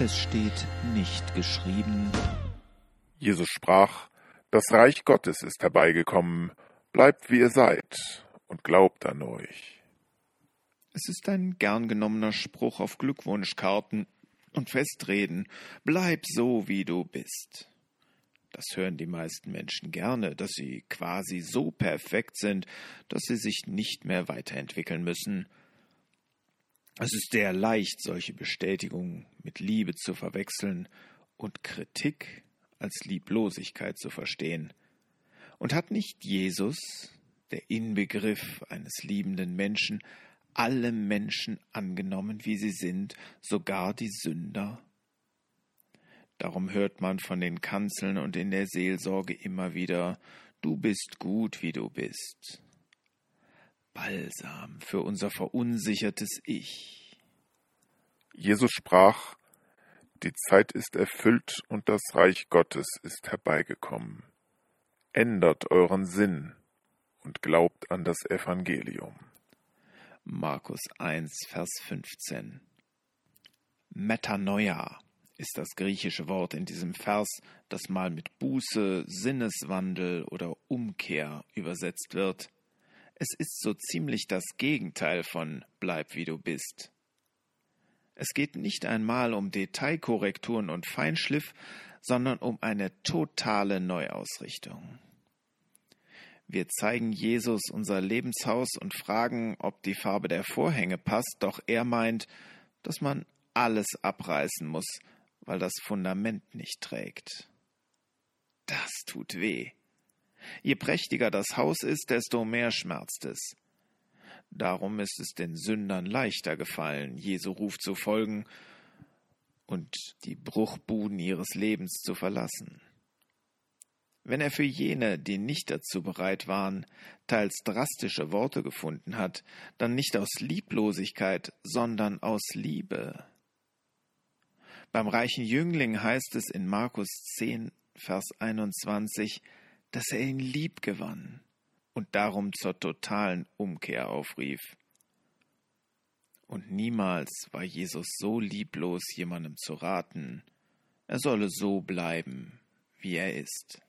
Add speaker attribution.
Speaker 1: Es steht nicht geschrieben.
Speaker 2: Jesus sprach, Das Reich Gottes ist herbeigekommen, bleibt wie ihr seid und glaubt an euch.
Speaker 1: Es ist ein gern genommener Spruch auf Glückwunschkarten und Festreden. Bleib so, wie du bist. Das hören die meisten Menschen gerne, dass sie quasi so perfekt sind, dass sie sich nicht mehr weiterentwickeln müssen. Es ist sehr leicht, solche Bestätigungen mit Liebe zu verwechseln und Kritik als Lieblosigkeit zu verstehen. Und hat nicht Jesus, der Inbegriff eines liebenden Menschen, alle Menschen angenommen, wie sie sind, sogar die Sünder? Darum hört man von den Kanzeln und in der Seelsorge immer wieder Du bist gut, wie du bist. Balsam für unser verunsichertes Ich.
Speaker 2: Jesus sprach, Die Zeit ist erfüllt und das Reich Gottes ist herbeigekommen. Ändert euren Sinn und glaubt an das Evangelium.
Speaker 1: Markus 1, Vers 15. Metanoia ist das griechische Wort in diesem Vers, das mal mit Buße, Sinneswandel oder Umkehr übersetzt wird. Es ist so ziemlich das Gegenteil von Bleib wie du bist. Es geht nicht einmal um Detailkorrekturen und Feinschliff, sondern um eine totale Neuausrichtung. Wir zeigen Jesus unser Lebenshaus und fragen, ob die Farbe der Vorhänge passt, doch er meint, dass man alles abreißen muss, weil das Fundament nicht trägt. Das tut weh. Je prächtiger das Haus ist, desto mehr schmerzt es. Darum ist es den Sündern leichter gefallen, Jesu Ruf zu folgen und die Bruchbuden ihres Lebens zu verlassen. Wenn er für jene, die nicht dazu bereit waren, teils drastische Worte gefunden hat, dann nicht aus Lieblosigkeit, sondern aus Liebe. Beim reichen Jüngling heißt es in Markus 10, Vers 21, dass er ihn lieb gewann und darum zur totalen Umkehr aufrief. Und niemals war Jesus so lieblos, jemandem zu raten, er solle so bleiben, wie er ist.